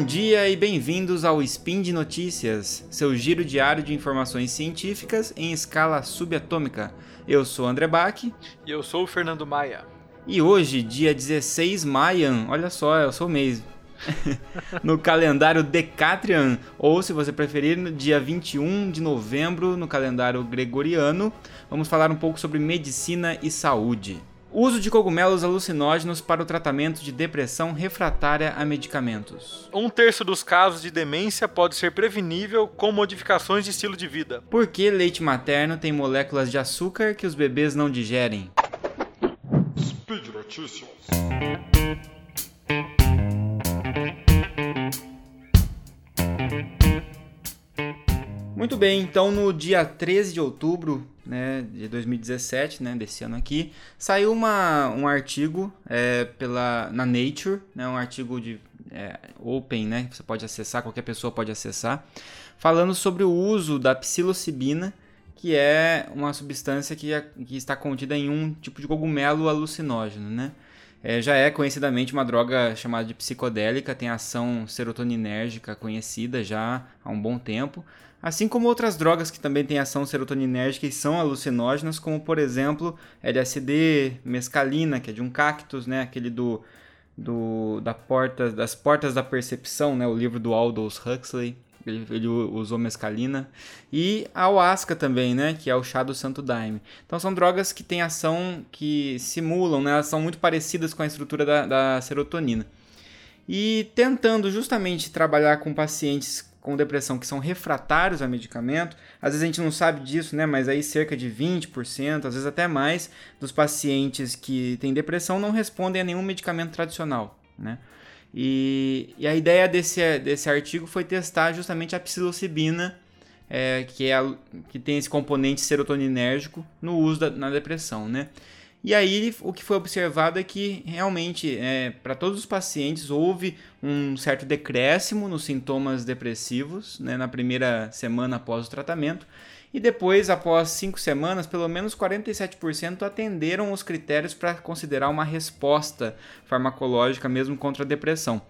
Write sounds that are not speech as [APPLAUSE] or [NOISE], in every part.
Bom dia e bem-vindos ao Spin de Notícias, seu giro diário de informações científicas em escala subatômica. Eu sou André Bach. E eu sou o Fernando Maia. E hoje, dia 16 Maian, olha só, eu sou o mês. [LAUGHS] no calendário Decatrian, ou se você preferir, no dia 21 de novembro, no calendário gregoriano, vamos falar um pouco sobre medicina e saúde. Uso de cogumelos alucinógenos para o tratamento de depressão refratária a medicamentos. Um terço dos casos de demência pode ser prevenível com modificações de estilo de vida. Por que leite materno tem moléculas de açúcar que os bebês não digerem? Speed Notícias. Muito bem, então no dia 13 de outubro né, de 2017, né, desse ano aqui, saiu uma, um artigo é, pela, na Nature, né, um artigo de é, open, né, que você pode acessar, qualquer pessoa pode acessar, falando sobre o uso da psilocibina, que é uma substância que, que está contida em um tipo de cogumelo alucinógeno, né? É, já é conhecidamente uma droga chamada de psicodélica, tem ação serotoninérgica conhecida já há um bom tempo, assim como outras drogas que também têm ação serotoninérgica e são alucinógenas, como por exemplo LSD, mescalina, que é de um cactus, né, aquele do, do da porta, das portas da percepção, né, o livro do Aldous Huxley. Ele, ele, usou mescalina. E a ayahuasca também, né? Que é o chá do santo daime. Então são drogas que têm ação que simulam, né? Elas são muito parecidas com a estrutura da, da serotonina. E tentando justamente trabalhar com pacientes com depressão que são refratários a medicamento. Às vezes a gente não sabe disso, né? Mas aí cerca de 20%, às vezes até mais, dos pacientes que têm depressão não respondem a nenhum medicamento tradicional, né? E, e a ideia desse, desse artigo foi testar justamente a psilocibina, é, que, é a, que tem esse componente serotoninérgico no uso da, na depressão, né? E aí o que foi observado é que realmente é, para todos os pacientes houve um certo decréscimo nos sintomas depressivos né, na primeira semana após o tratamento. E depois, após cinco semanas, pelo menos 47% atenderam os critérios para considerar uma resposta farmacológica mesmo contra a depressão.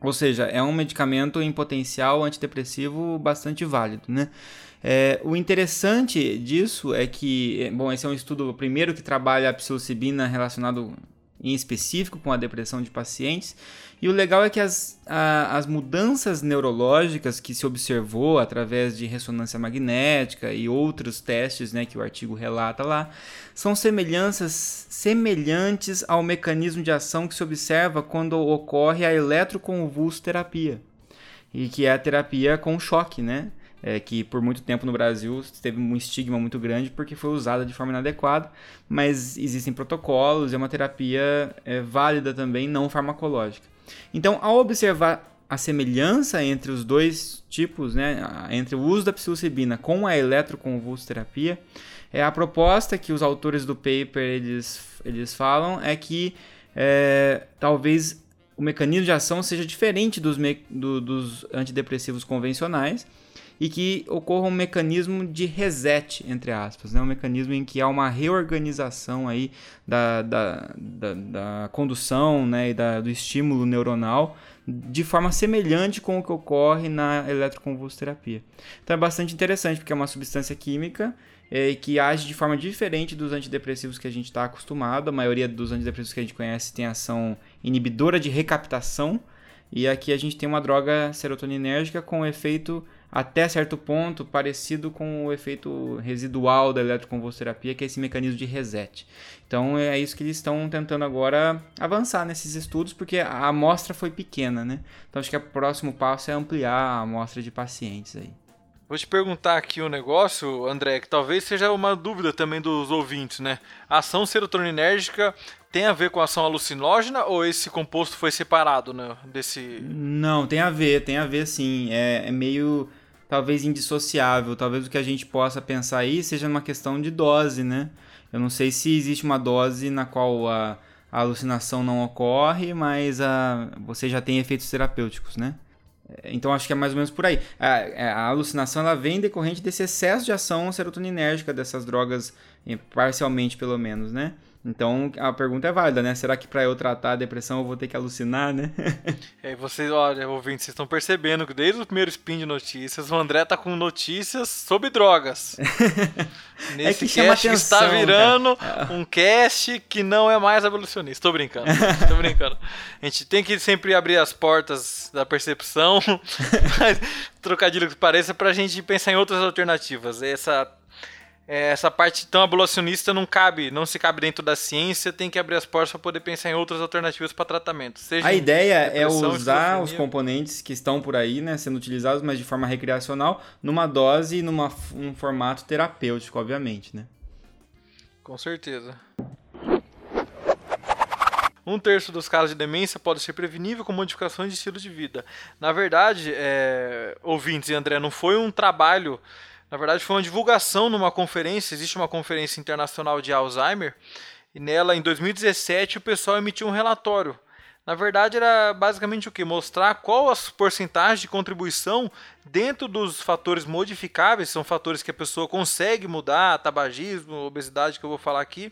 Ou seja, é um medicamento em potencial antidepressivo bastante válido, né? É, o interessante disso é que, bom, esse é um estudo primeiro que trabalha a psilocibina relacionado em específico com a depressão de pacientes. E o legal é que as, a, as mudanças neurológicas que se observou através de ressonância magnética e outros testes né, que o artigo relata lá são semelhanças semelhantes ao mecanismo de ação que se observa quando ocorre a eletroconvulsoterapia e que é a terapia com choque, né? É, que por muito tempo no Brasil teve um estigma muito grande porque foi usada de forma inadequada, mas existem protocolos é uma terapia é, válida também, não farmacológica. Então, ao observar a semelhança entre os dois tipos, né, entre o uso da psilocibina com a eletroconvulsoterapia, é a proposta que os autores do paper eles, eles falam é que é, talvez o mecanismo de ação seja diferente dos, do, dos antidepressivos convencionais, e que ocorra um mecanismo de reset, entre aspas, né? um mecanismo em que há uma reorganização aí da, da, da, da condução né? e da, do estímulo neuronal de forma semelhante com o que ocorre na eletroconvulsoterapia. Então é bastante interessante, porque é uma substância química é, que age de forma diferente dos antidepressivos que a gente está acostumado. A maioria dos antidepressivos que a gente conhece tem ação inibidora de recaptação, e aqui a gente tem uma droga serotoninérgica com efeito até certo ponto parecido com o efeito residual da eletroconvulsoterapia, que é esse mecanismo de reset. Então é isso que eles estão tentando agora avançar nesses estudos, porque a amostra foi pequena, né? Então acho que o próximo passo é ampliar a amostra de pacientes aí. Vou te perguntar aqui um negócio, André, que talvez seja uma dúvida também dos ouvintes, né? A ação serotoninérgica tem a ver com a ação alucinógena ou esse composto foi separado, né? Desse. Não, tem a ver, tem a ver sim. É, é meio talvez indissociável. Talvez o que a gente possa pensar aí seja uma questão de dose, né? Eu não sei se existe uma dose na qual a, a alucinação não ocorre, mas a, você já tem efeitos terapêuticos, né? Então acho que é mais ou menos por aí. A, a, alucinação ela vem decorrente desse excesso de ação serotoninérgica dessas drogas, parcialmente pelo menos, né? Então a pergunta é válida, né? Será que para eu tratar a depressão eu vou ter que alucinar, né? [LAUGHS] é, vocês, olha, ouvintes, vocês estão percebendo que desde o primeiro spin de notícias, o André tá com notícias sobre drogas. [LAUGHS] Nesse é que cast atenção, está virando cara. um cast que não é mais abolicionista. Tô brincando, [LAUGHS] tô brincando. A gente tem que sempre abrir as portas da percepção, trocadilho que pareça, pra gente pensar em outras alternativas. Essa é, essa parte tão abolicionista não cabe, não se cabe dentro da ciência, tem que abrir as portas para poder pensar em outras alternativas para tratamento. a ideia é usar os componentes que estão por aí, né, sendo utilizados, mas de forma recreacional, numa dose e numa um formato terapêutico, obviamente, né? Com certeza. Um terço dos casos de demência pode ser prevenível com modificações de estilo de vida. Na verdade, é, ouvintes e André, não foi um trabalho na verdade, foi uma divulgação numa conferência. Existe uma conferência internacional de Alzheimer. E nela, em 2017, o pessoal emitiu um relatório. Na verdade, era basicamente o que? Mostrar qual as porcentagens de contribuição dentro dos fatores modificáveis, são fatores que a pessoa consegue mudar, tabagismo, obesidade, que eu vou falar aqui,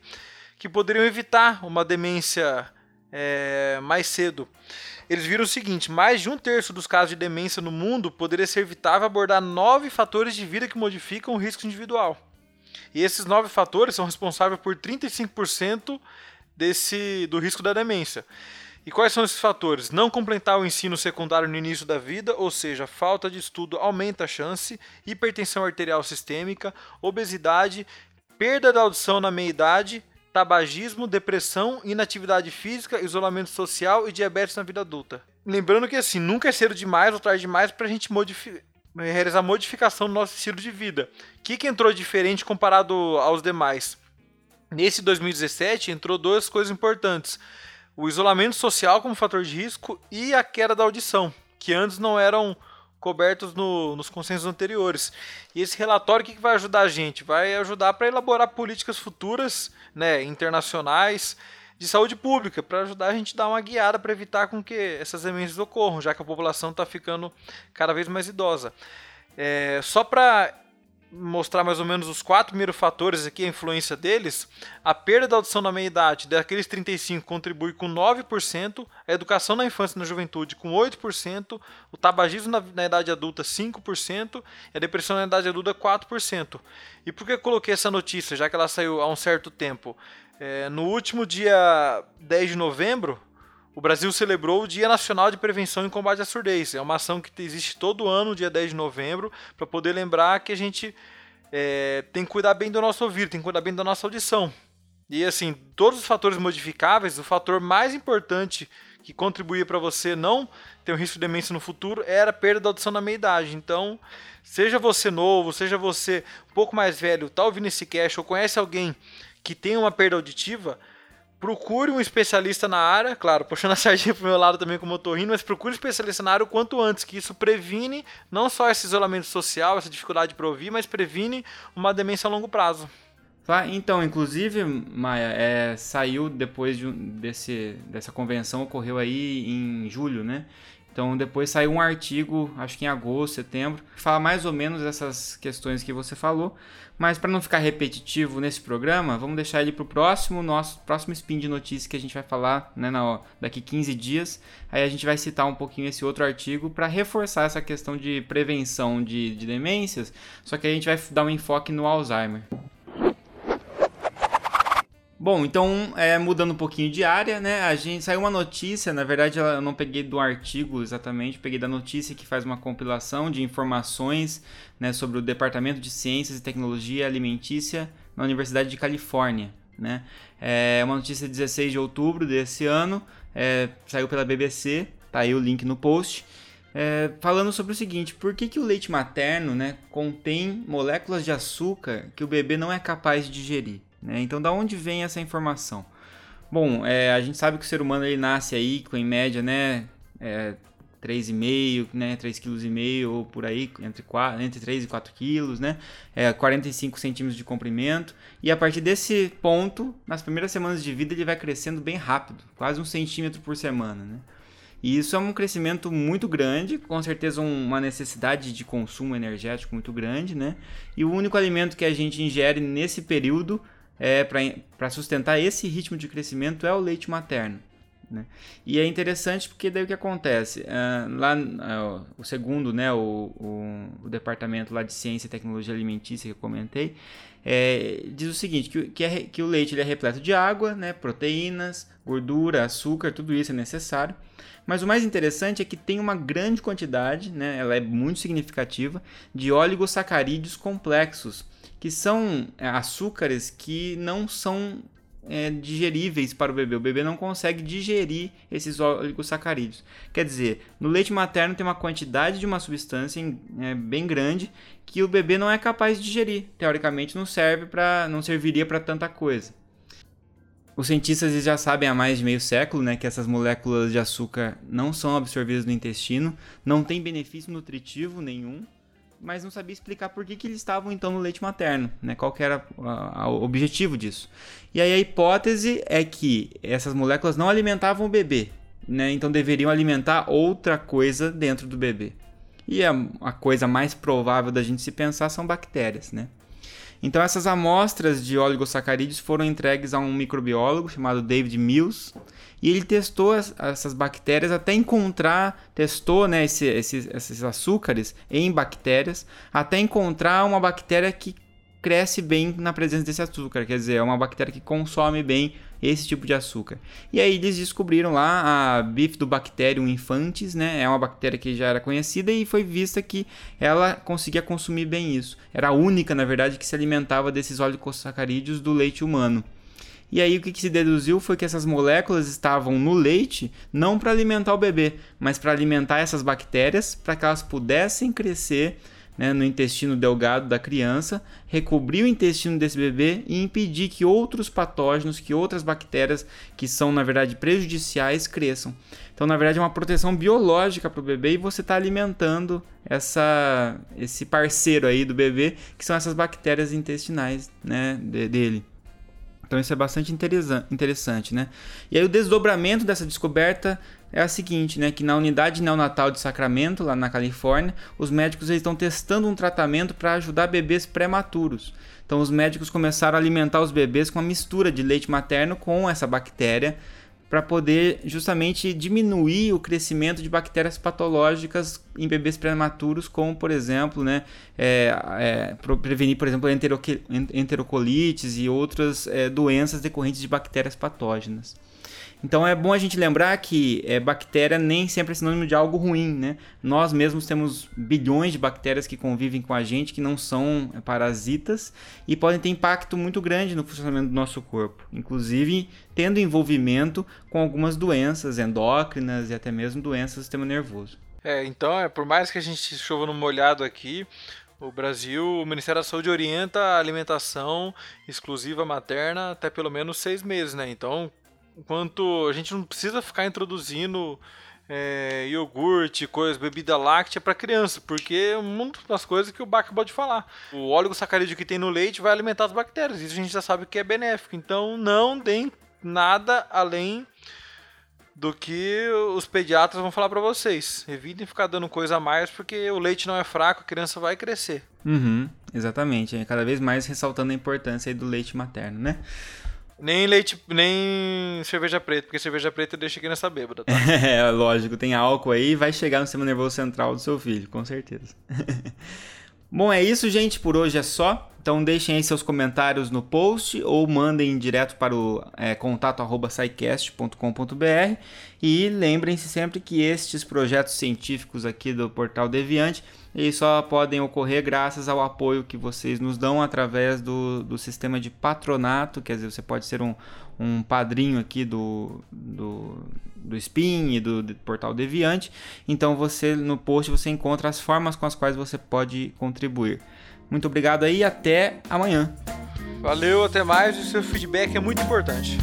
que poderiam evitar uma demência é, mais cedo. Eles viram o seguinte: mais de um terço dos casos de demência no mundo poderia ser evitável abordar nove fatores de vida que modificam o risco individual. E esses nove fatores são responsáveis por 35% desse, do risco da demência. E quais são esses fatores? Não completar o ensino secundário no início da vida, ou seja, falta de estudo aumenta a chance, hipertensão arterial sistêmica, obesidade, perda da audição na meia-idade, tabagismo, depressão, inatividade física, isolamento social e diabetes na vida adulta. Lembrando que assim, nunca é cedo demais ou tarde demais para a gente modifi realizar modificação no nosso estilo de vida. O que, que entrou diferente comparado aos demais? Nesse 2017 entrou duas coisas importantes: o isolamento social como fator de risco e a queda da audição, que antes não eram cobertos no, nos consensos anteriores. E esse relatório, o que, que vai ajudar a gente? Vai ajudar para elaborar políticas futuras, né, internacionais, de saúde pública, para ajudar a gente a dar uma guiada para evitar com que essas emergências ocorram, já que a população está ficando cada vez mais idosa. É, só para mostrar mais ou menos os quatro primeiros fatores aqui, a influência deles, a perda da audição na meia-idade daqueles 35 contribui com 9%, a educação na infância e na juventude com 8%, o tabagismo na, na idade adulta 5% e a depressão na idade adulta 4%. E por que eu coloquei essa notícia, já que ela saiu há um certo tempo? É, no último dia 10 de novembro, o Brasil celebrou o Dia Nacional de Prevenção e Combate à Surdez. É uma ação que existe todo ano, dia 10 de novembro, para poder lembrar que a gente é, tem que cuidar bem do nosso ouvido, tem que cuidar bem da nossa audição. E assim, todos os fatores modificáveis, o fator mais importante que contribuía para você não ter um risco de demência no futuro era a perda da audição na meia-idade. Então, seja você novo, seja você um pouco mais velho, está ouvindo esse cast ou conhece alguém que tem uma perda auditiva, procure um especialista na área, claro, puxando a sardinha pro meu lado também como otorrino, mas procure um especialista na área o quanto antes, que isso previne não só esse isolamento social, essa dificuldade para ouvir, mas previne uma demência a longo prazo. Tá, então, inclusive, Maia, é, saiu depois de, desse, dessa convenção, ocorreu aí em julho, né? Então depois saiu um artigo, acho que em agosto, setembro, que fala mais ou menos essas questões que você falou. Mas para não ficar repetitivo nesse programa, vamos deixar ele para o próximo, nosso próximo spin de notícias que a gente vai falar né, na, daqui 15 dias. Aí a gente vai citar um pouquinho esse outro artigo para reforçar essa questão de prevenção de, de demências, só que a gente vai dar um enfoque no Alzheimer. Bom, então, é, mudando um pouquinho de área, né? A gente saiu uma notícia, na verdade eu não peguei do artigo exatamente, peguei da notícia que faz uma compilação de informações né, sobre o Departamento de Ciências e Tecnologia Alimentícia na Universidade de Califórnia. Né? É uma notícia de 16 de outubro desse ano, é, saiu pela BBC, tá aí o link no post. É, falando sobre o seguinte: por que, que o leite materno né, contém moléculas de açúcar que o bebê não é capaz de digerir? Né? Então, da onde vem essa informação? Bom, é, a gente sabe que o ser humano ele nasce aí com em média, né, é, 3,5, né, 3,5 kg ou por aí, entre, 4, entre 3 e 4 kg, né, é, 45 centímetros de comprimento. E a partir desse ponto, nas primeiras semanas de vida, ele vai crescendo bem rápido, quase um centímetro por semana, né. E isso é um crescimento muito grande, com certeza uma necessidade de consumo energético muito grande, né? E o único alimento que a gente ingere nesse período é, para sustentar esse ritmo de crescimento é o leite materno. Né? E é interessante porque daí o que acontece? Uh, lá, uh, o segundo, né, o, o, o, departamento lá de Ciência e Tecnologia Alimentícia que eu comentei, é, diz o seguinte, que, que, é, que o leite ele é repleto de água, né, proteínas, gordura, açúcar, tudo isso é necessário. Mas o mais interessante é que tem uma grande quantidade, né, ela é muito significativa, de oligosacarídeos complexos, que são é, açúcares que não são é, digeríveis para o bebê. O bebê não consegue digerir esses oligosacarídeos. Quer dizer, no leite materno tem uma quantidade de uma substância é, bem grande que o bebê não é capaz de digerir. Teoricamente não serve para, não serviria para tanta coisa. Os cientistas já sabem há mais de meio século né, que essas moléculas de açúcar não são absorvidas no intestino, não tem benefício nutritivo nenhum mas não sabia explicar por que, que eles estavam então no leite materno, né? Qual era o objetivo disso. E aí a hipótese é que essas moléculas não alimentavam o bebê, né? Então deveriam alimentar outra coisa dentro do bebê. E a, a coisa mais provável da gente se pensar são bactérias, né? Então essas amostras de oligosacarídeos foram entregues a um microbiólogo chamado David Mills, e ele testou as, essas bactérias até encontrar, testou né, esse, esses, esses açúcares em bactérias, até encontrar uma bactéria que cresce bem na presença desse açúcar, quer dizer, é uma bactéria que consome bem esse tipo de açúcar. E aí eles descobriram lá a Bifidobacterium infantis, né? É uma bactéria que já era conhecida e foi vista que ela conseguia consumir bem isso. Era a única, na verdade, que se alimentava desses oligosacarídeos do leite humano. E aí o que, que, se deduziu foi que essas moléculas estavam no leite não para alimentar o bebê, mas para alimentar essas bactérias, para que elas pudessem crescer né, no intestino delgado da criança, recobrir o intestino desse bebê e impedir que outros patógenos, que outras bactérias que são na verdade prejudiciais cresçam. Então, na verdade, é uma proteção biológica para o bebê e você está alimentando essa, esse parceiro aí do bebê, que são essas bactérias intestinais né, dele. Então isso é bastante interessante, né? E aí o desdobramento dessa descoberta é a seguinte, né, que na unidade neonatal de Sacramento, lá na Califórnia, os médicos estão testando um tratamento para ajudar bebês prematuros. Então os médicos começaram a alimentar os bebês com uma mistura de leite materno com essa bactéria para poder justamente diminuir o crescimento de bactérias patológicas em bebês prematuros, como por exemplo, né, é, é, prevenir, por exemplo, enterocolites e outras é, doenças decorrentes de bactérias patógenas. Então é bom a gente lembrar que é, bactéria nem sempre é sinônimo de algo ruim, né? Nós mesmos temos bilhões de bactérias que convivem com a gente, que não são é, parasitas e podem ter impacto muito grande no funcionamento do nosso corpo, inclusive tendo envolvimento com algumas doenças endócrinas e até mesmo doenças do sistema nervoso. É, então, é, por mais que a gente chova no molhado aqui, o Brasil, o Ministério da Saúde orienta a alimentação exclusiva materna até pelo menos seis meses, né? Então, Enquanto a gente não precisa ficar introduzindo é, iogurte, coisa, bebida láctea para criança, porque é uma das coisas que o Bach pode falar. O óleo sacarídeo que tem no leite vai alimentar as bactérias, isso a gente já sabe que é benéfico. Então não deem nada além do que os pediatras vão falar para vocês. Evitem ficar dando coisa a mais, porque o leite não é fraco, a criança vai crescer. Uhum, exatamente. É cada vez mais ressaltando a importância do leite materno, né? Nem leite, nem cerveja preta, porque cerveja preta deixa a criança bêbada, tá? [LAUGHS] é, lógico, tem álcool aí e vai chegar no sistema nervoso central do seu filho, com certeza. [LAUGHS] Bom, é isso, gente. Por hoje é só. Então deixem aí seus comentários no post ou mandem direto para o é, contato.sicast.com.br e lembrem-se sempre que estes projetos científicos aqui do Portal Deviante eles só podem ocorrer graças ao apoio que vocês nos dão através do, do sistema de patronato, quer dizer, você pode ser um, um padrinho aqui do, do, do Spin e do, do, Portal Deviante. Então você no post você encontra as formas com as quais você pode contribuir. Muito obrigado aí e até amanhã. Valeu, até mais. O seu feedback é muito importante.